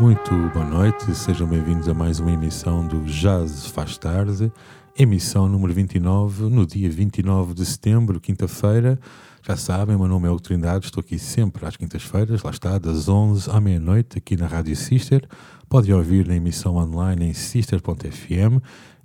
Muito boa noite, sejam bem-vindos a mais uma emissão do Jazz Faz Tarde, emissão número 29, no dia 29 de setembro, quinta-feira. Já sabem, meu nome é Hugo Trindade, estou aqui sempre às quintas-feiras, lá está, das 11 à meia-noite, aqui na Rádio Sister. Pode ouvir na emissão online em sister.fm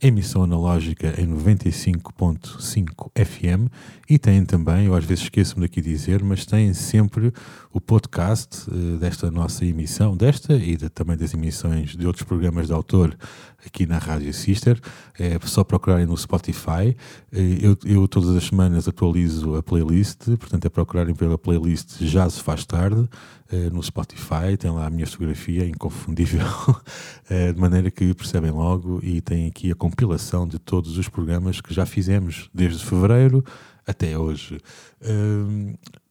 emissão analógica em 95.5 FM e têm também, eu às vezes esqueço-me daqui dizer, mas têm sempre o podcast uh, desta nossa emissão, desta e de, também das emissões de outros programas de autor aqui na Rádio Sister. É só procurarem no Spotify. Uh, eu, eu, todas as semanas atualizo a playlist, portanto é procurarem pela playlist Já se faz tarde uh, no Spotify, tem lá a minha fotografia inconfundível, de maneira que percebem logo e tem aqui a compilação de todos os programas que já fizemos desde fevereiro até hoje.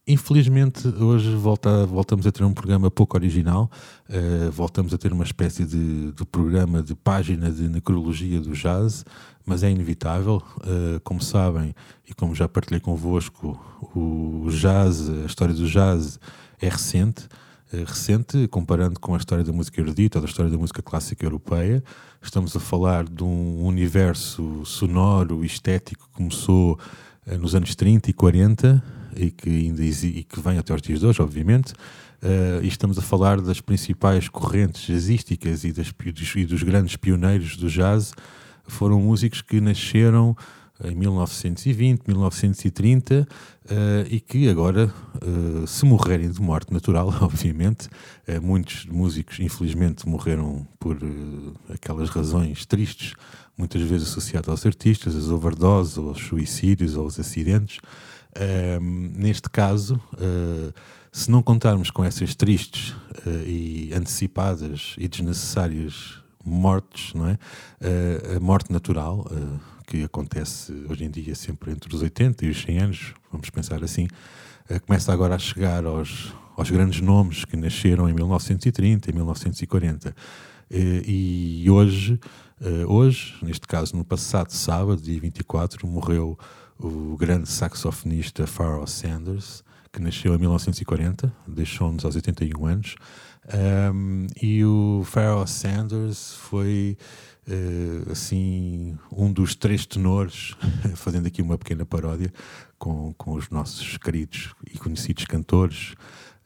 Uh, infelizmente, hoje volta, voltamos a ter um programa pouco original, uh, voltamos a ter uma espécie de, de, programa de página de necrologia do jazz, mas é inevitável. Uh, como sabem, e como já partilhei convosco, o jazz, a história do jazz é recente. Eh, recente, comparando com a história da música erudita ou da história da música clássica europeia. Estamos a falar de um universo sonoro e estético que começou uh, nos anos 30 e 40 e que, ainda e que vem até aos dias de hoje, obviamente. Uh, e estamos a falar das principais correntes jazzísticas e, das, e dos grandes pioneiros do jazz. Foram músicos que nasceram em 1920, 1930 uh, e que agora, uh, se morrerem de morte natural, obviamente, uh, muitos músicos, infelizmente, morreram por aquelas razões tristes, muitas vezes associadas aos artistas, as overdoses, aos suicídios, aos acidentes. Ehm, neste caso, se não contarmos com essas tristes e antecipadas e desnecessárias mortes, não é? a morte natural que acontece hoje em dia sempre entre os 80 e os 100 anos, vamos pensar assim, uh, começa agora a chegar aos, aos grandes nomes que nasceram em 1930 e 1940. Uh, e hoje, uh, hoje, neste caso no passado sábado, dia 24, morreu o grande saxofonista Pharoah Sanders, que nasceu em 1940, deixou-nos aos 81 anos. Um, e o Pharoah Sanders foi uh, assim um dos três tenores, fazendo aqui uma pequena paródia com, com os nossos queridos e conhecidos cantores.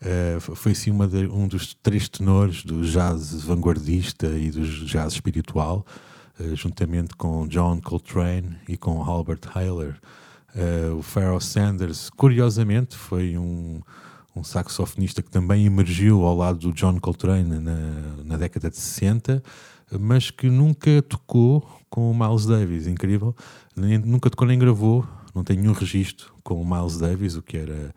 Uh, foi de, um dos três tenores do jazz vanguardista e do jazz espiritual, uh, juntamente com John Coltrane e com Albert Heiler. o Pharoah Sanders, curiosamente, foi um, um saxofonista que também emergiu ao lado do John Coltrane na, na década de 60, mas que nunca tocou com o Miles Davis, incrível. Nem, nunca tocou nem gravou, não tem nenhum registro com o Miles Davis, o que era,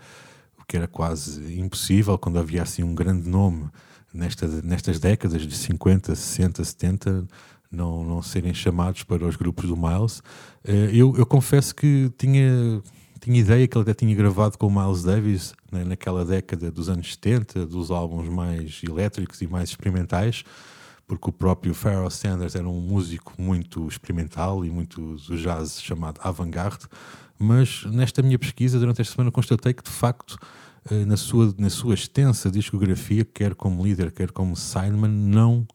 o que era quase impossível quando havia assim um grande nome nesta, nestas décadas de 50, 60, 70 não, não serem chamados para os grupos do Miles. Eh, eu, eu confesso que tinha tinha ideia que ele até tinha gravado com o Miles Davis né, naquela década dos anos 70, dos álbuns mais elétricos e mais experimentais, porque o próprio Pharoah Sanders era um músico muito experimental e muito do jazz chamado avant-garde. Mas nesta minha pesquisa, durante esta semana, constatei que de facto, eh, na sua, na sua extensa discografia, quer como líder, quer como sideman, não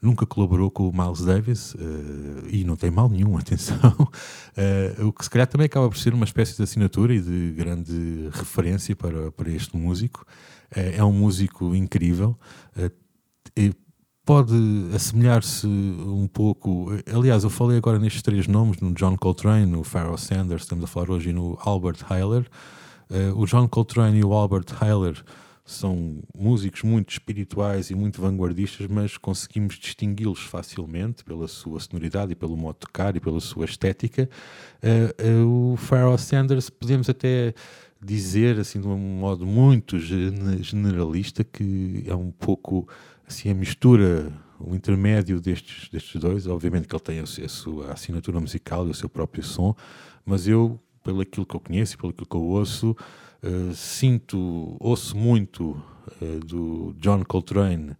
nunca colaborou com o Miles Davis uh, e não tem mal nenhum, atenção. Uh, o que se calhar também acaba por ser uma espécie de assinatura e de grande referência para, para este músico. Uh, é um músico incrível. pode assemelhar-se um pouco. Aliás, eu falei agora nestes três nomes: no John Coltrane, no Pharoah Sanders, estamos a falar hoje, e no Albert Heiler. o John Coltrane e o Albert Heiler são músicos muito espirituais e muito vanguardistas, mas conseguimos distingui-los facilmente pela sua sonoridade e pelo modo de tocar e pela sua estética. Uh, uh, o Pharoah Sanders podemos até dizer assim de um modo muito generalista que é um pouco assim a mistura o intermédio destes, destes dois. Obviamente que ele tem a, a sua assinatura musical e o seu próprio som, mas eu, pelo aquilo que eu conheço e pelo que eu ouço, uh, sinto, ouço muito uh, do John Coltrane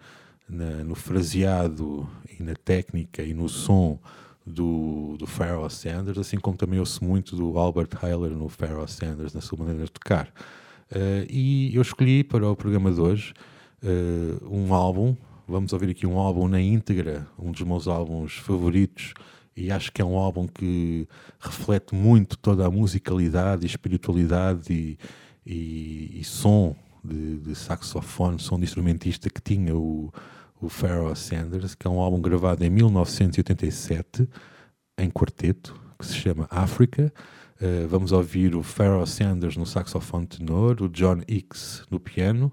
na, no fraseado e na técnica e no som do, do Pharoah Sanders, assim como também ouço muito do Albert Heiler no Pharoah Sanders, na sua maneira de tocar. Uh, e eu escolhi para o programa de hoje uh, um álbum, vamos ouvir aqui um álbum na íntegra, um dos meus álbuns favoritos, e acho que é um álbum que reflete muito toda a musicalidade e espiritualidade e, e, e som de, de, saxofone, som de instrumentista que tinha o, o Sanders, que é um álbum gravado em 1987 em quarteto, que se chama África. Uh, vamos ouvir o Pharoah Sanders no saxofone tenor, o John Hicks no piano,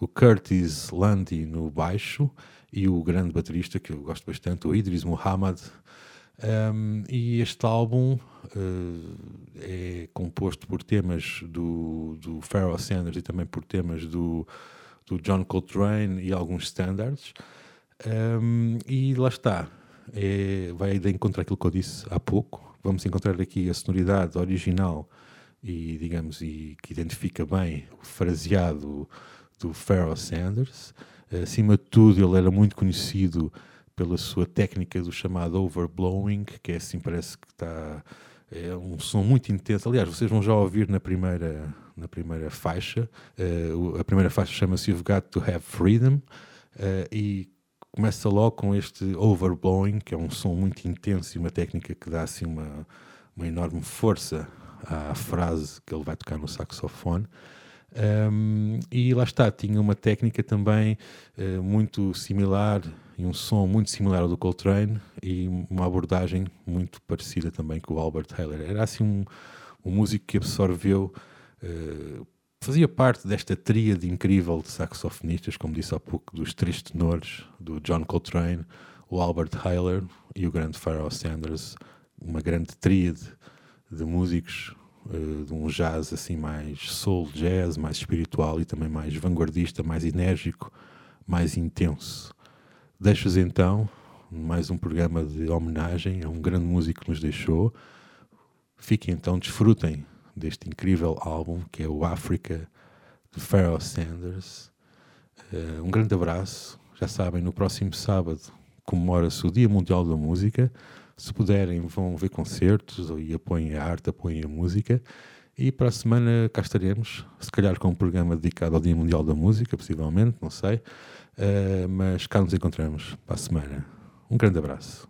o Curtis Landy no baixo e o grande baterista que eu gosto bastante, o Idris Muhammad. Um, e este álbum uh, é composto por temas do, do Pharoah Sanders e também por temas do do John Coltrane e alguns standards. Um, e lá está, é, vai de encontrar aquilo que eu disse há pouco. Vamos encontrar aqui a sonoridade original e, digamos, e que identifica bem o fraseado do Pharoah Sanders. Acima de tudo, ele era muito conhecido pela sua técnica do chamado overblowing, que é assim, parece que está. É um som muito intenso. Aliás, vocês vão já ouvir na primeira, na primeira faixa. Uh, a primeira faixa chama-se You've Got to Have Freedom uh, e começa logo com este overblowing, que é um som muito intenso e uma técnica que dá assim uma, uma enorme força à frase que ele vai tocar no saxofone. Um, e lá está, tinha uma técnica também uh, muito similar e um som muito similar ao do Coltrane e uma abordagem muito parecida também com o Albert Taylor. Era assim um, um músico que absorveu eh, fazia parte desta tríade incrível de saxofonistas, como disse há pouco, dos três tenores, do John Coltrane, o Albert Heiler e o grande Pharoah Sanders, uma grande tríade de músicos uh, de um jazz assim mais soul jazz, mais espiritual e também mais vanguardista, mais enérgico, mais intenso. Deixo-vos então mais um programa de homenagem a um grande músico que nos deixou. Fiquem então, desfrutem deste incrível álbum que é o África de Pharoah Sanders. Uh, um grande abraço. Já sabem, no próximo sábado comemora-se o Dia Mundial da Música. Se puderem, vão ver concertos e apoiem a arte, apoiem a música. E para a semana cá estaremos, se calhar com um programa dedicado ao Dia Mundial da Música, possivelmente, não sei. Uh, mas cá nos encontramos para a semana. Um grande abraço.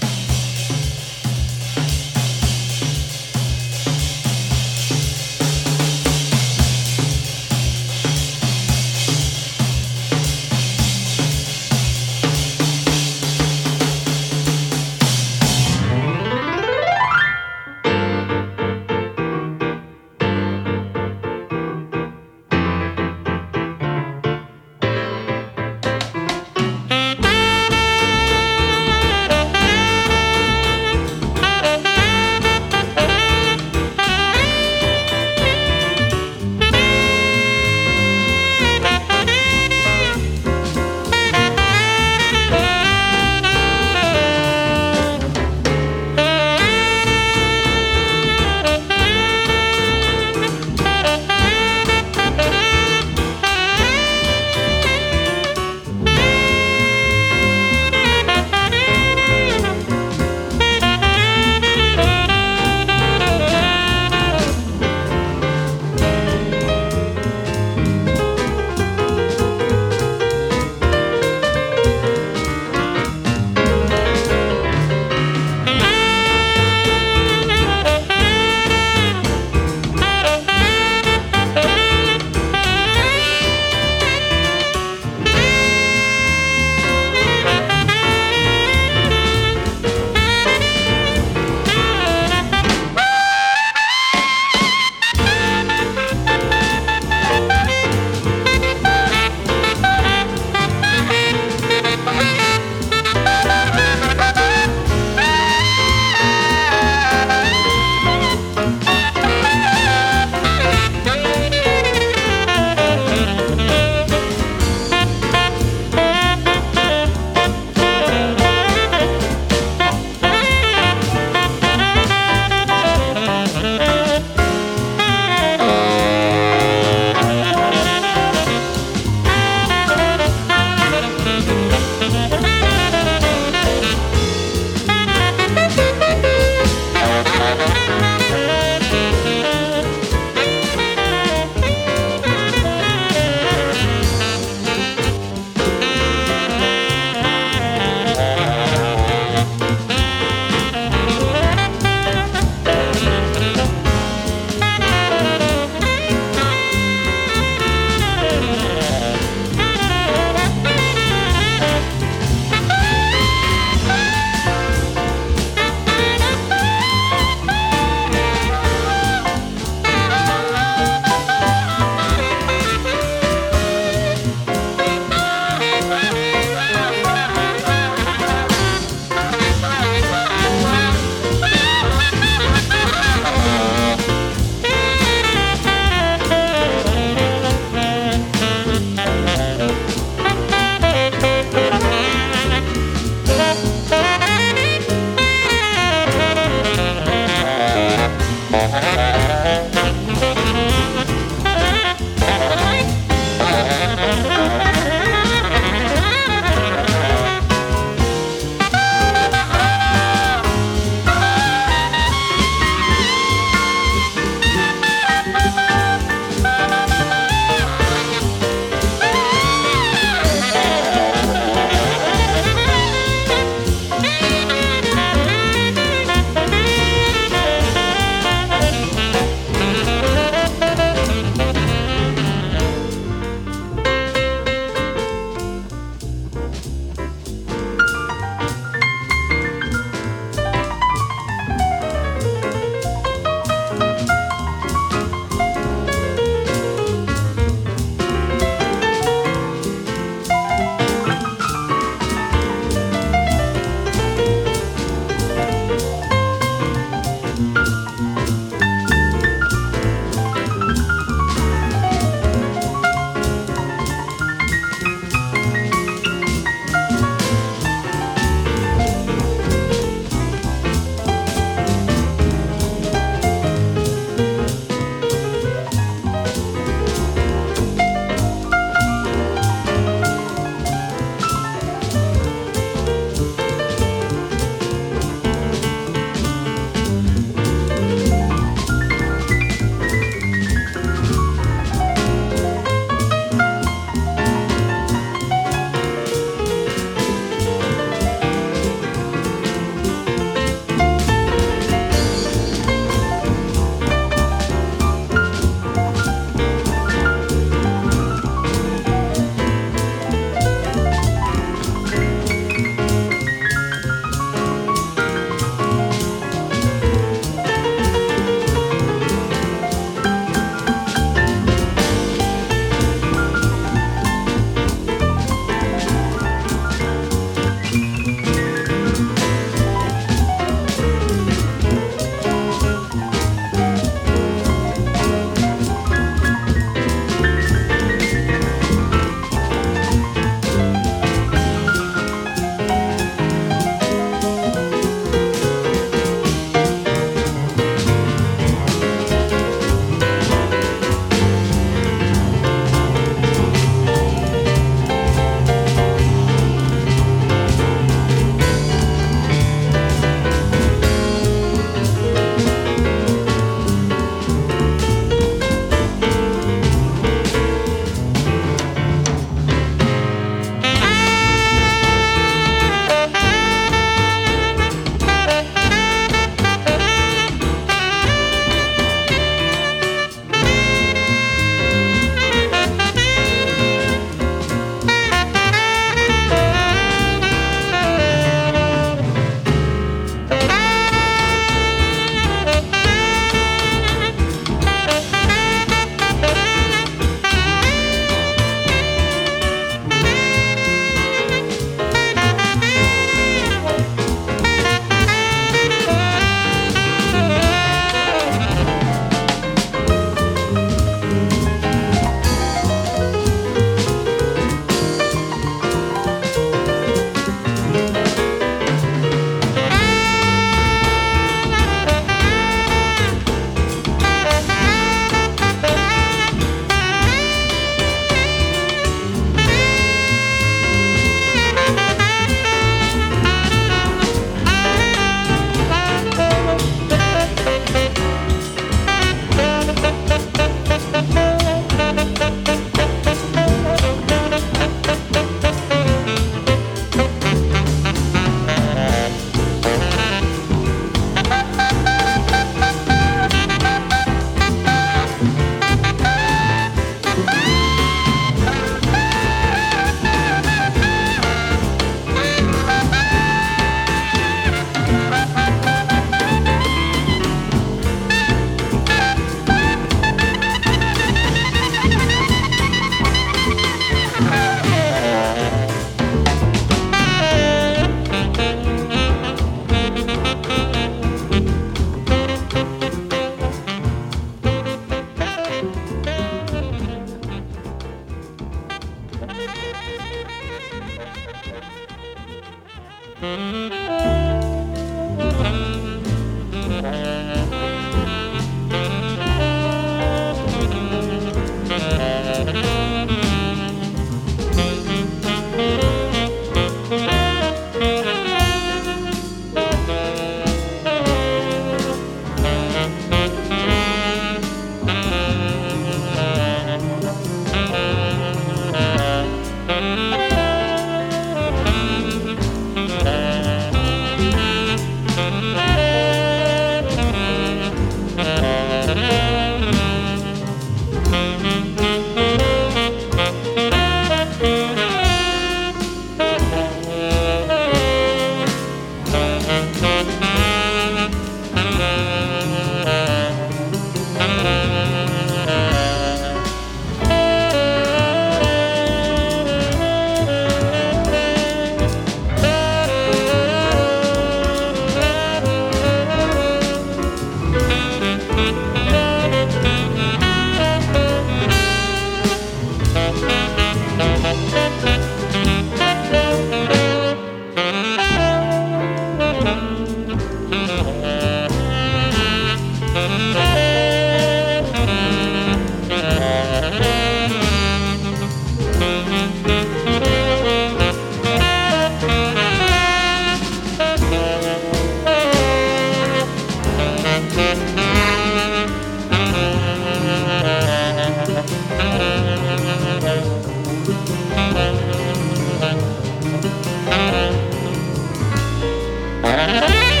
Bye.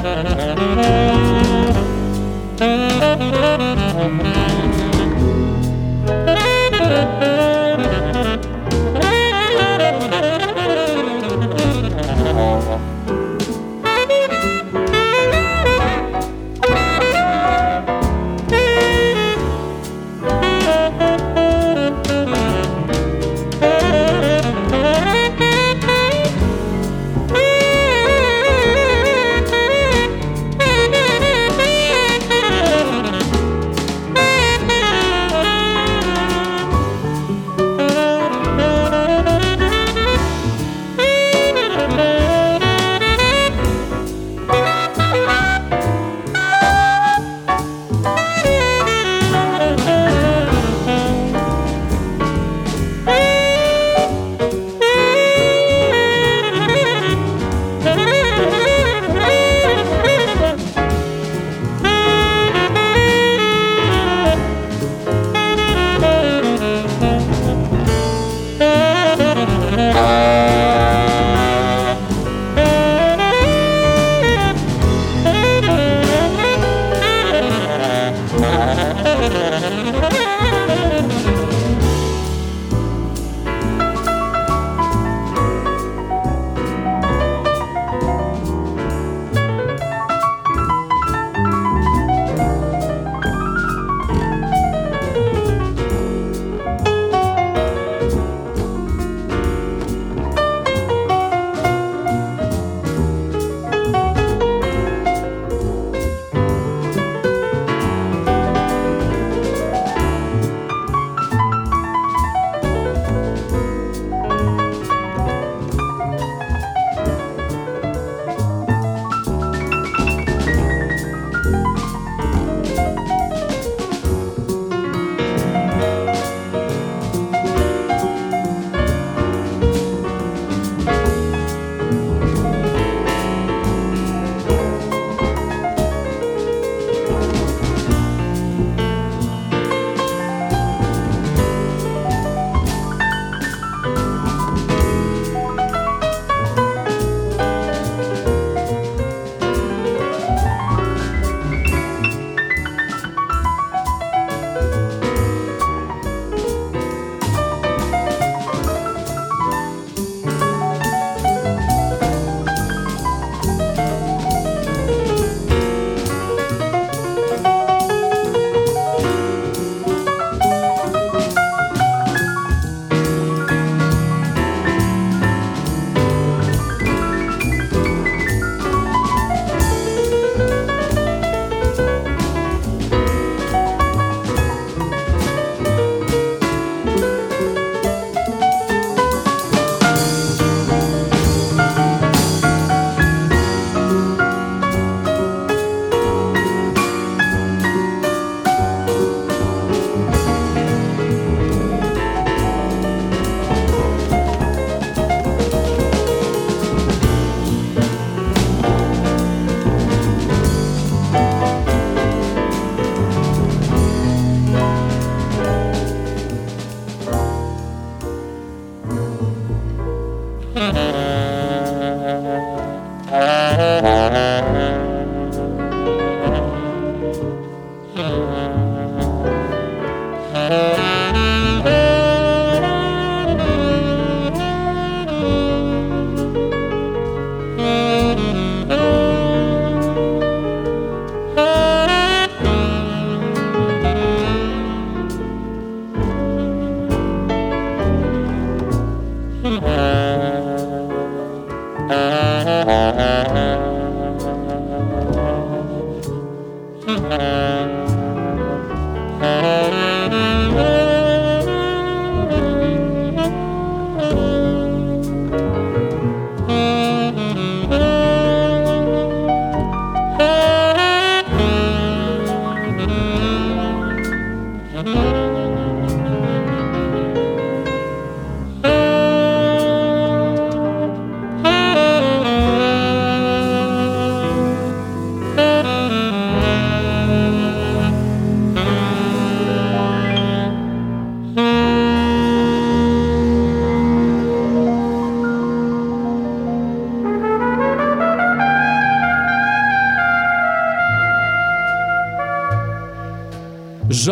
Thank you.